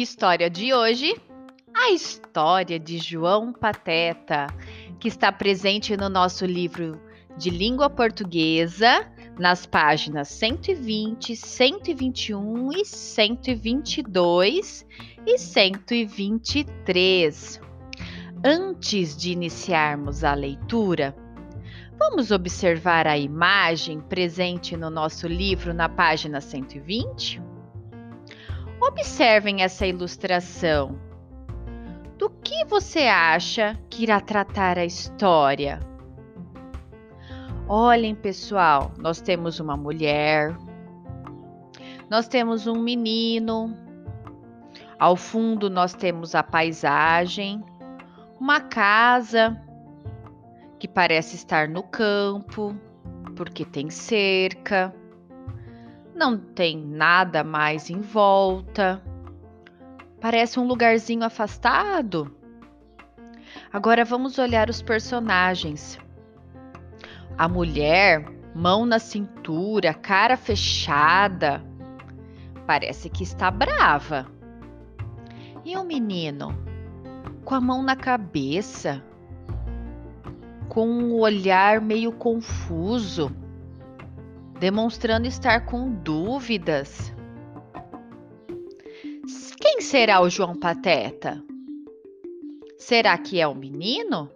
História de hoje: a história de João Pateta, que está presente no nosso livro de língua portuguesa, nas páginas 120, 121 e 122 e 123. Antes de iniciarmos a leitura, vamos observar a imagem presente no nosso livro na página 120? Observem essa ilustração. Do que você acha que irá tratar a história? Olhem, pessoal, nós temos uma mulher, nós temos um menino, ao fundo nós temos a paisagem, uma casa que parece estar no campo, porque tem cerca não tem nada mais em volta. Parece um lugarzinho afastado. Agora vamos olhar os personagens. A mulher, mão na cintura, cara fechada, parece que está brava. E o menino, com a mão na cabeça, com um olhar meio confuso demonstrando estar com dúvidas. Quem será o João Pateta? Será que é o menino?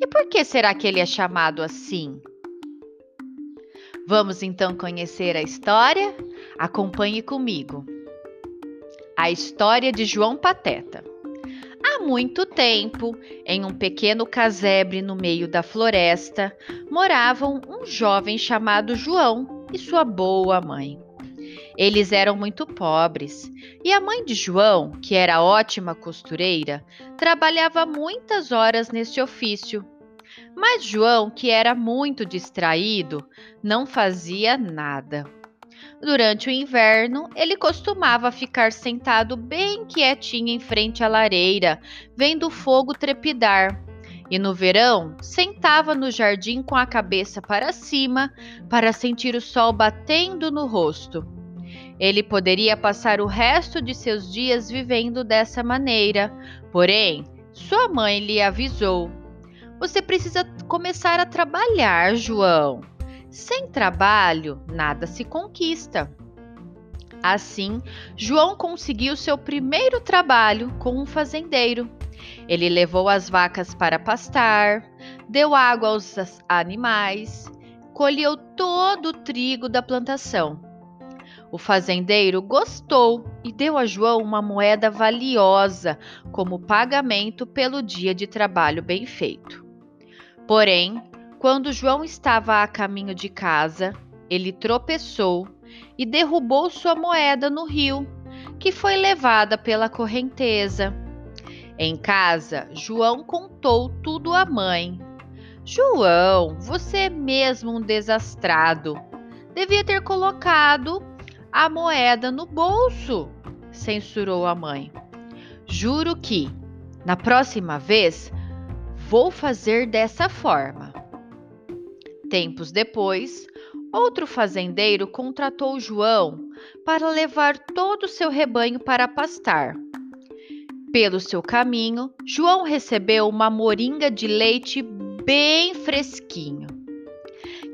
E por que será que ele é chamado assim? Vamos então conhecer a história? Acompanhe comigo. A história de João Pateta. Muito tempo, em um pequeno casebre no meio da floresta, moravam um jovem chamado João e sua boa mãe. Eles eram muito pobres e a mãe de João, que era ótima costureira, trabalhava muitas horas nesse ofício. Mas João, que era muito distraído, não fazia nada. Durante o inverno, ele costumava ficar sentado bem quietinho em frente à lareira, vendo o fogo trepidar. E no verão, sentava no jardim com a cabeça para cima para sentir o sol batendo no rosto. Ele poderia passar o resto de seus dias vivendo dessa maneira, porém, sua mãe lhe avisou: Você precisa começar a trabalhar, João. Sem trabalho, nada se conquista. Assim, João conseguiu seu primeiro trabalho com um fazendeiro. Ele levou as vacas para pastar, deu água aos animais, colheu todo o trigo da plantação. O fazendeiro gostou e deu a João uma moeda valiosa como pagamento pelo dia de trabalho bem feito. Porém, quando João estava a caminho de casa, ele tropeçou e derrubou sua moeda no rio, que foi levada pela correnteza. Em casa, João contou tudo à mãe. João, você é mesmo um desastrado. Devia ter colocado a moeda no bolso, censurou a mãe. Juro que, na próxima vez, vou fazer dessa forma. Tempos depois, outro fazendeiro contratou João para levar todo o seu rebanho para pastar. Pelo seu caminho, João recebeu uma moringa de leite bem fresquinho,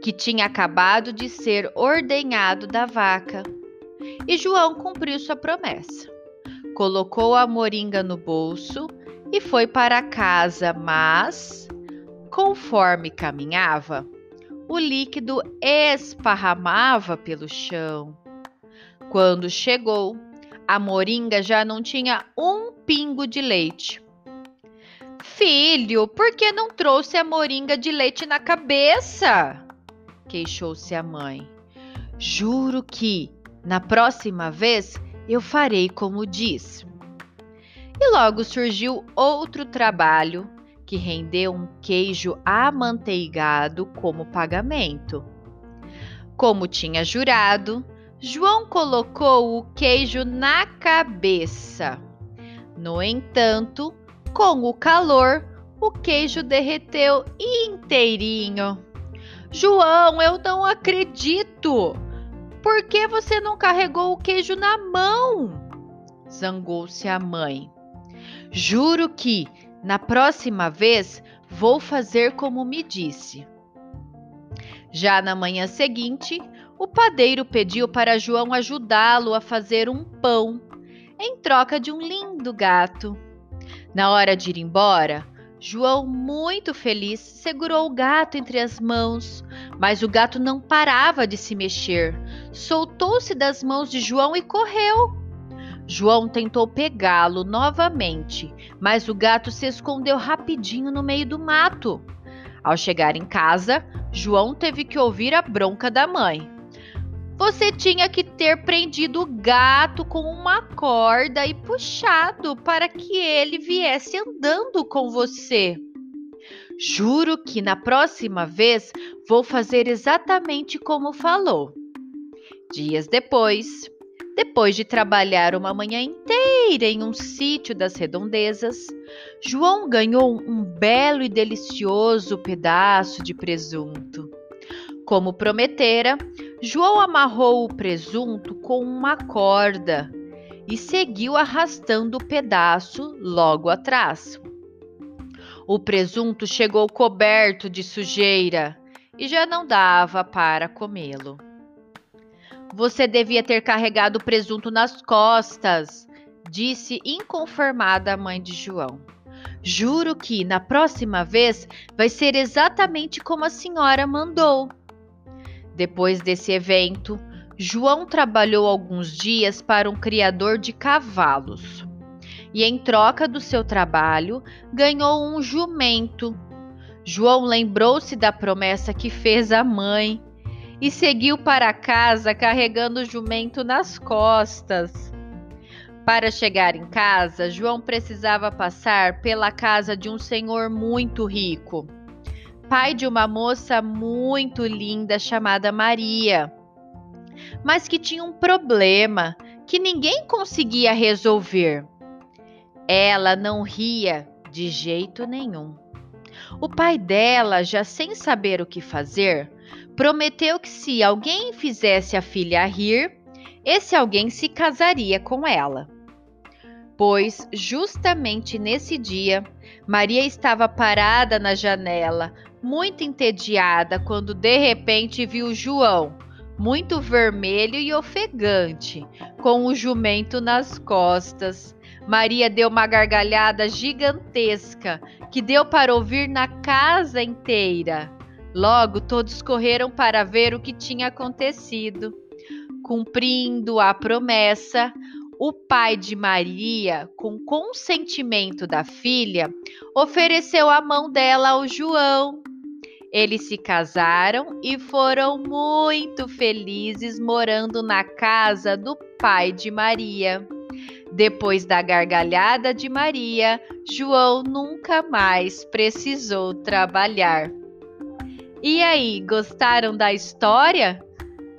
que tinha acabado de ser ordenhado da vaca. E João cumpriu sua promessa. Colocou a moringa no bolso e foi para casa, mas, conforme caminhava, o líquido esparramava pelo chão. Quando chegou, a moringa já não tinha um pingo de leite. Filho, por que não trouxe a moringa de leite na cabeça? queixou-se a mãe. Juro que, na próxima vez, eu farei como diz. E logo surgiu outro trabalho que rendeu um queijo amanteigado como pagamento. Como tinha jurado, João colocou o queijo na cabeça. No entanto, com o calor, o queijo derreteu inteirinho. João, eu não acredito! Por que você não carregou o queijo na mão? zangou-se a mãe. Juro que, na próxima vez, vou fazer como me disse. Já na manhã seguinte, o padeiro pediu para João ajudá-lo a fazer um pão, em troca de um lindo gato. Na hora de ir embora, João, muito feliz, segurou o gato entre as mãos, mas o gato não parava de se mexer. Soltou-se das mãos de João e correu. João tentou pegá-lo novamente, mas o gato se escondeu rapidinho no meio do mato. Ao chegar em casa, João teve que ouvir a bronca da mãe. Você tinha que ter prendido o gato com uma corda e puxado para que ele viesse andando com você. Juro que na próxima vez vou fazer exatamente como falou. Dias depois, depois de trabalhar uma manhã inteira em um sítio das redondezas, João ganhou um belo e delicioso pedaço de presunto. Como prometera, João amarrou o presunto com uma corda e seguiu arrastando o pedaço logo atrás. O presunto chegou coberto de sujeira e já não dava para comê-lo. Você devia ter carregado o presunto nas costas, disse inconformada a mãe de João. Juro que na próxima vez vai ser exatamente como a senhora mandou. Depois desse evento, João trabalhou alguns dias para um criador de cavalos. E em troca do seu trabalho, ganhou um jumento. João lembrou-se da promessa que fez à mãe e seguiu para casa carregando o jumento nas costas. Para chegar em casa, João precisava passar pela casa de um senhor muito rico pai de uma moça muito linda chamada Maria, mas que tinha um problema que ninguém conseguia resolver. Ela não ria de jeito nenhum. O pai dela, já sem saber o que fazer, prometeu que se alguém fizesse a filha rir, esse alguém se casaria com ela. Pois, justamente nesse dia, Maria estava parada na janela, muito entediada quando de repente viu João, muito vermelho e ofegante, com o jumento nas costas. Maria deu uma gargalhada gigantesca que deu para ouvir na casa inteira. Logo, todos correram para ver o que tinha acontecido. Cumprindo a promessa, o pai de Maria, com consentimento da filha, ofereceu a mão dela ao João. Eles se casaram e foram muito felizes morando na casa do pai de Maria. Depois da gargalhada de Maria, João nunca mais precisou trabalhar. E aí, gostaram da história?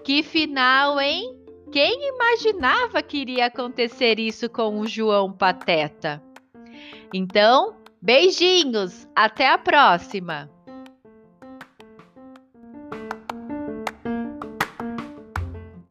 Que final, hein? Quem imaginava que iria acontecer isso com o João Pateta? Então, beijinhos, até a próxima!